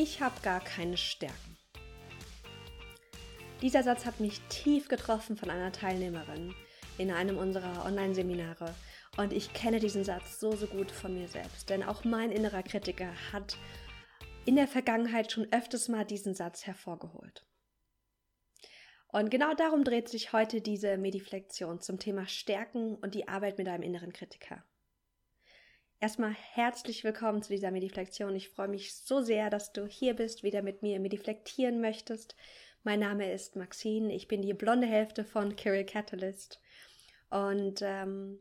Ich habe gar keine Stärken. Dieser Satz hat mich tief getroffen von einer Teilnehmerin in einem unserer Online-Seminare. Und ich kenne diesen Satz so, so gut von mir selbst. Denn auch mein innerer Kritiker hat in der Vergangenheit schon öfters mal diesen Satz hervorgeholt. Und genau darum dreht sich heute diese Mediflexion zum Thema Stärken und die Arbeit mit einem inneren Kritiker. Erstmal herzlich willkommen zu dieser Mediflexion. Ich freue mich so sehr, dass du hier bist, wieder mit mir mediflektieren möchtest. Mein Name ist Maxine, ich bin die blonde Hälfte von Kirill Catalyst. Und ähm,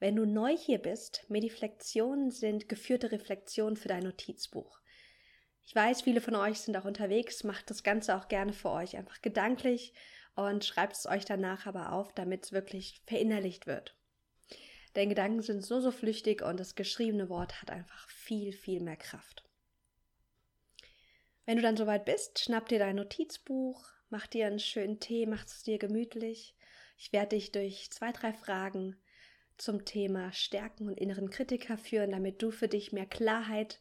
wenn du neu hier bist, Mediflektionen sind geführte Reflexionen für dein Notizbuch. Ich weiß, viele von euch sind auch unterwegs, macht das Ganze auch gerne für euch einfach gedanklich und schreibt es euch danach aber auf, damit es wirklich verinnerlicht wird. Denn Gedanken sind so, so flüchtig und das geschriebene Wort hat einfach viel, viel mehr Kraft. Wenn du dann soweit bist, schnapp dir dein Notizbuch, mach dir einen schönen Tee, mach es dir gemütlich. Ich werde dich durch zwei, drei Fragen zum Thema Stärken und inneren Kritiker führen, damit du für dich mehr Klarheit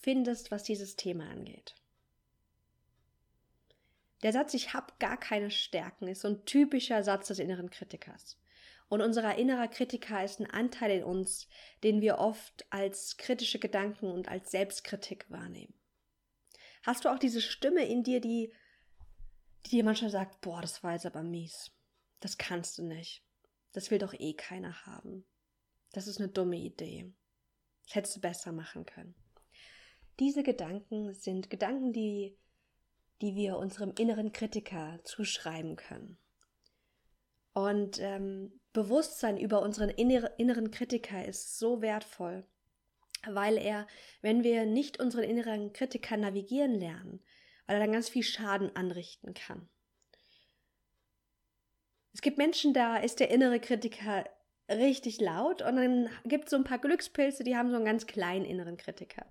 findest, was dieses Thema angeht. Der Satz Ich habe gar keine Stärken ist so ein typischer Satz des inneren Kritikers. Und unser innerer Kritiker ist ein Anteil in uns, den wir oft als kritische Gedanken und als Selbstkritik wahrnehmen. Hast du auch diese Stimme in dir, die, die dir manchmal sagt, boah, das war jetzt aber mies. Das kannst du nicht. Das will doch eh keiner haben. Das ist eine dumme Idee. Das hättest du besser machen können. Diese Gedanken sind Gedanken, die, die wir unserem inneren Kritiker zuschreiben können. Und ähm, Bewusstsein über unseren inneren Kritiker ist so wertvoll, weil er, wenn wir nicht unseren inneren Kritiker navigieren lernen, weil er dann ganz viel Schaden anrichten kann. Es gibt Menschen, da ist der innere Kritiker richtig laut und dann gibt es so ein paar Glückspilze, die haben so einen ganz kleinen inneren Kritiker.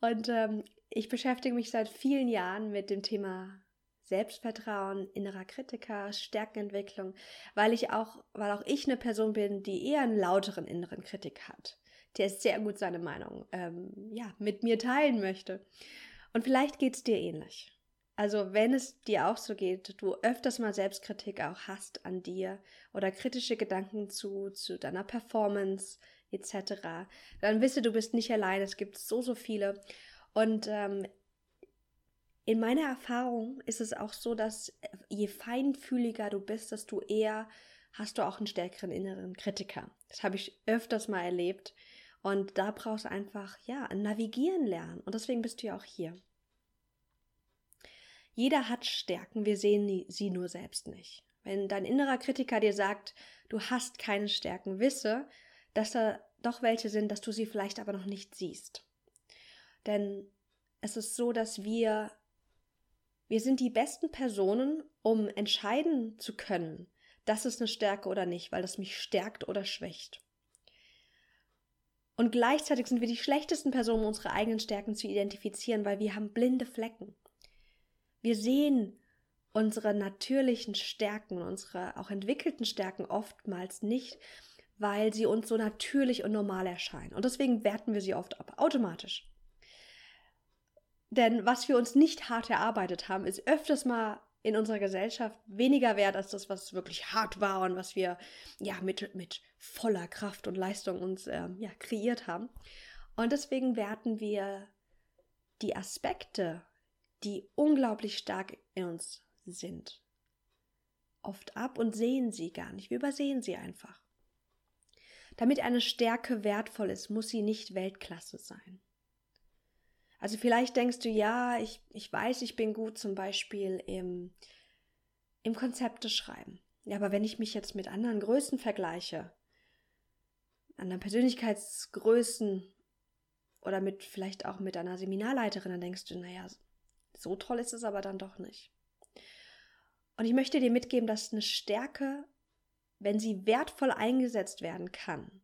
Und ähm, ich beschäftige mich seit vielen Jahren mit dem Thema Selbstvertrauen, innerer Kritiker, Stärkenentwicklung, weil ich auch, weil auch ich eine Person bin, die eher einen lauteren inneren Kritik hat, der sehr gut seine Meinung ähm, ja mit mir teilen möchte. Und vielleicht geht es dir ähnlich. Also wenn es dir auch so geht, du öfters mal Selbstkritik auch hast an dir oder kritische Gedanken zu, zu deiner Performance etc., dann wisse, du bist nicht allein. Es gibt so, so viele. Und ähm, in meiner Erfahrung ist es auch so, dass je feinfühliger du bist, desto eher hast du auch einen stärkeren inneren Kritiker. Das habe ich öfters mal erlebt. Und da brauchst du einfach, ja, navigieren lernen. Und deswegen bist du ja auch hier. Jeder hat Stärken, wir sehen sie nur selbst nicht. Wenn dein innerer Kritiker dir sagt, du hast keine Stärken, wisse, dass da doch welche sind, dass du sie vielleicht aber noch nicht siehst. Denn es ist so, dass wir wir sind die besten Personen, um entscheiden zu können, das ist eine Stärke oder nicht, weil das mich stärkt oder schwächt. Und gleichzeitig sind wir die schlechtesten Personen, um unsere eigenen Stärken zu identifizieren, weil wir haben blinde Flecken. Wir sehen unsere natürlichen Stärken, unsere auch entwickelten Stärken oftmals nicht, weil sie uns so natürlich und normal erscheinen. Und deswegen werten wir sie oft ab, automatisch. Denn was wir uns nicht hart erarbeitet haben, ist öfters mal in unserer Gesellschaft weniger wert als das, was wirklich hart war und was wir ja mit, mit voller Kraft und Leistung uns ähm, ja, kreiert haben. Und deswegen werten wir die Aspekte, die unglaublich stark in uns sind, oft ab und sehen sie gar nicht. Wir übersehen sie einfach. Damit eine Stärke wertvoll ist, muss sie nicht Weltklasse sein. Also vielleicht denkst du, ja, ich, ich weiß, ich bin gut zum Beispiel im, im Konzepte schreiben. Ja, aber wenn ich mich jetzt mit anderen Größen vergleiche, anderen Persönlichkeitsgrößen oder mit vielleicht auch mit einer Seminarleiterin, dann denkst du, naja, so toll ist es aber dann doch nicht. Und ich möchte dir mitgeben, dass eine Stärke, wenn sie wertvoll eingesetzt werden kann,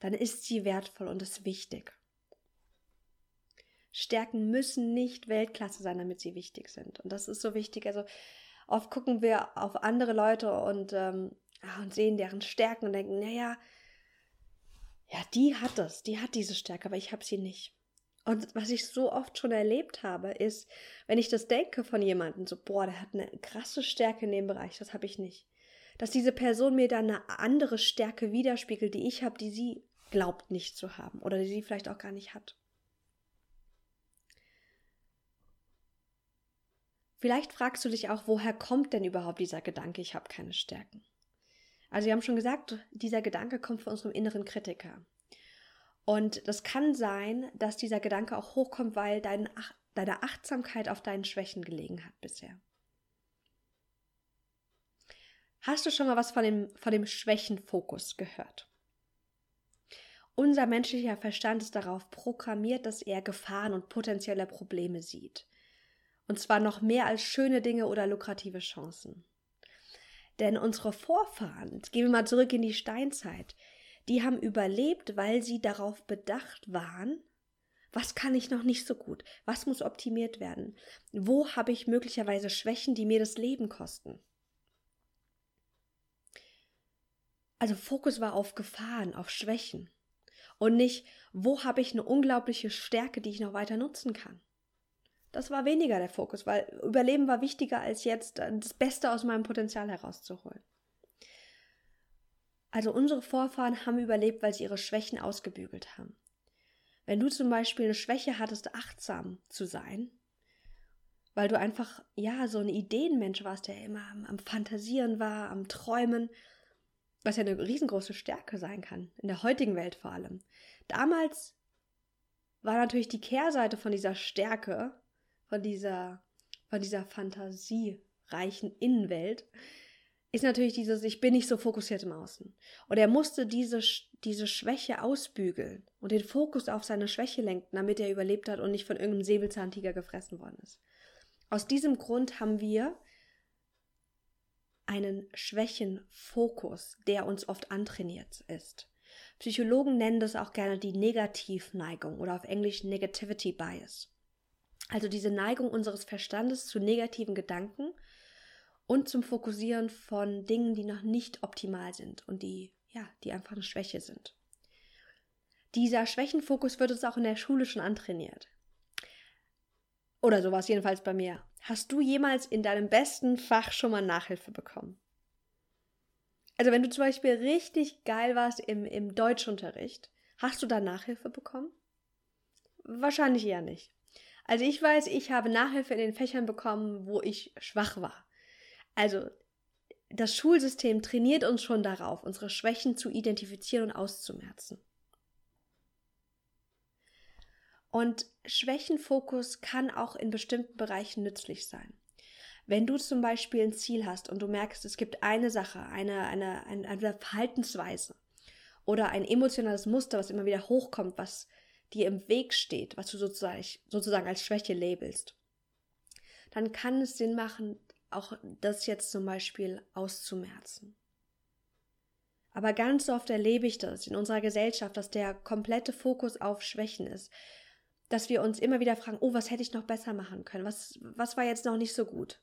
dann ist sie wertvoll und ist wichtig. Stärken müssen nicht Weltklasse sein, damit sie wichtig sind. Und das ist so wichtig. Also oft gucken wir auf andere Leute und, ähm, ah, und sehen deren Stärken und denken, naja, ja, die hat das, die hat diese Stärke, aber ich habe sie nicht. Und was ich so oft schon erlebt habe, ist, wenn ich das denke von jemandem, so, boah, der hat eine krasse Stärke in dem Bereich, das habe ich nicht. Dass diese Person mir dann eine andere Stärke widerspiegelt, die ich habe, die sie glaubt nicht zu haben oder die sie vielleicht auch gar nicht hat. Vielleicht fragst du dich auch, woher kommt denn überhaupt dieser Gedanke, ich habe keine Stärken? Also wir haben schon gesagt, dieser Gedanke kommt von unserem inneren Kritiker. Und das kann sein, dass dieser Gedanke auch hochkommt, weil dein, deine Achtsamkeit auf deinen Schwächen gelegen hat bisher. Hast du schon mal was von dem, von dem Schwächenfokus gehört? Unser menschlicher Verstand ist darauf programmiert, dass er Gefahren und potenzielle Probleme sieht. Und zwar noch mehr als schöne Dinge oder lukrative Chancen. Denn unsere Vorfahren, gehen wir mal zurück in die Steinzeit, die haben überlebt, weil sie darauf bedacht waren, was kann ich noch nicht so gut? Was muss optimiert werden? Wo habe ich möglicherweise Schwächen, die mir das Leben kosten? Also Fokus war auf Gefahren, auf Schwächen und nicht, wo habe ich eine unglaubliche Stärke, die ich noch weiter nutzen kann. Das war weniger der Fokus, weil Überleben war wichtiger als jetzt äh, das Beste aus meinem Potenzial herauszuholen. Also unsere Vorfahren haben überlebt, weil sie ihre Schwächen ausgebügelt haben. Wenn du zum Beispiel eine Schwäche hattest, achtsam zu sein, weil du einfach, ja, so ein Ideenmensch warst, der immer am, am Fantasieren war, am Träumen, was ja eine riesengroße Stärke sein kann, in der heutigen Welt vor allem. Damals war natürlich die Kehrseite von dieser Stärke, von dieser, von dieser fantasiereichen Innenwelt, ist natürlich dieses, ich bin nicht so fokussiert im Außen. Und er musste diese, diese Schwäche ausbügeln und den Fokus auf seine Schwäche lenken, damit er überlebt hat und nicht von irgendeinem Säbelzahntiger gefressen worden ist. Aus diesem Grund haben wir einen Schwächenfokus, der uns oft antrainiert ist. Psychologen nennen das auch gerne die Negativneigung oder auf Englisch Negativity Bias. Also diese Neigung unseres Verstandes zu negativen Gedanken und zum Fokussieren von Dingen, die noch nicht optimal sind und die, ja, die einfach eine Schwäche sind. Dieser Schwächenfokus wird uns auch in der Schule schon antrainiert. Oder sowas jedenfalls bei mir. Hast du jemals in deinem besten Fach schon mal Nachhilfe bekommen? Also wenn du zum Beispiel richtig geil warst im, im Deutschunterricht, hast du da Nachhilfe bekommen? Wahrscheinlich eher nicht. Also ich weiß, ich habe Nachhilfe in den Fächern bekommen, wo ich schwach war. Also das Schulsystem trainiert uns schon darauf, unsere Schwächen zu identifizieren und auszumerzen. Und Schwächenfokus kann auch in bestimmten Bereichen nützlich sein. Wenn du zum Beispiel ein Ziel hast und du merkst, es gibt eine Sache, eine, eine, eine, eine Verhaltensweise oder ein emotionales Muster, was immer wieder hochkommt, was dir im Weg steht, was du sozusagen, als Schwäche labelst, dann kann es Sinn machen, auch das jetzt zum Beispiel auszumerzen. Aber ganz oft erlebe ich das in unserer Gesellschaft, dass der komplette Fokus auf Schwächen ist. Dass wir uns immer wieder fragen, oh, was hätte ich noch besser machen können? Was, was war jetzt noch nicht so gut?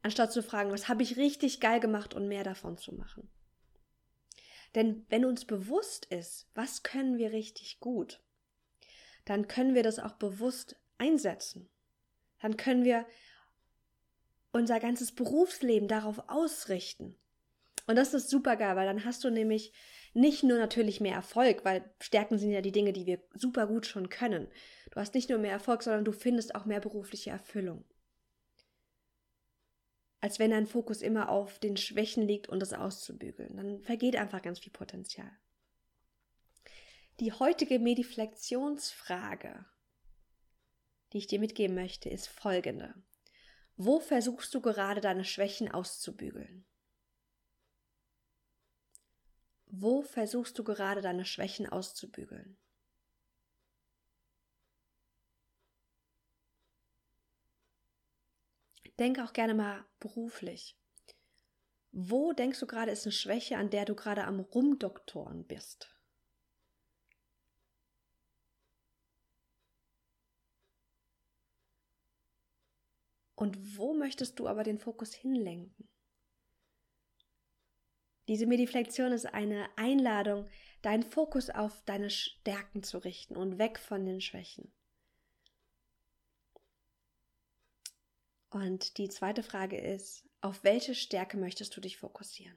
Anstatt zu fragen, was habe ich richtig geil gemacht und mehr davon zu machen. Denn wenn uns bewusst ist, was können wir richtig gut, dann können wir das auch bewusst einsetzen. Dann können wir unser ganzes Berufsleben darauf ausrichten. Und das ist super geil, weil dann hast du nämlich nicht nur natürlich mehr Erfolg, weil Stärken sind ja die Dinge, die wir super gut schon können. Du hast nicht nur mehr Erfolg, sondern du findest auch mehr berufliche Erfüllung. Als wenn dein Fokus immer auf den Schwächen liegt und das auszubügeln. Dann vergeht einfach ganz viel Potenzial. Die heutige Mediflexionsfrage, die ich dir mitgeben möchte, ist folgende. Wo versuchst du gerade deine Schwächen auszubügeln? Wo versuchst du gerade deine Schwächen auszubügeln? Denk auch gerne mal beruflich. Wo denkst du gerade ist eine Schwäche, an der du gerade am Rumdoktoren bist? Und wo möchtest du aber den Fokus hinlenken? Diese Mediflexion ist eine Einladung, deinen Fokus auf deine Stärken zu richten und weg von den Schwächen. Und die zweite Frage ist, auf welche Stärke möchtest du dich fokussieren?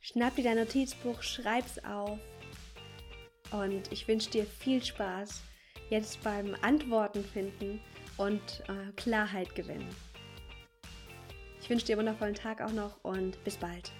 Schnapp dir dein Notizbuch, schreib's auf und ich wünsche dir viel Spaß jetzt beim Antworten finden und äh, Klarheit gewinnen. Ich wünsche dir einen wundervollen Tag auch noch und bis bald.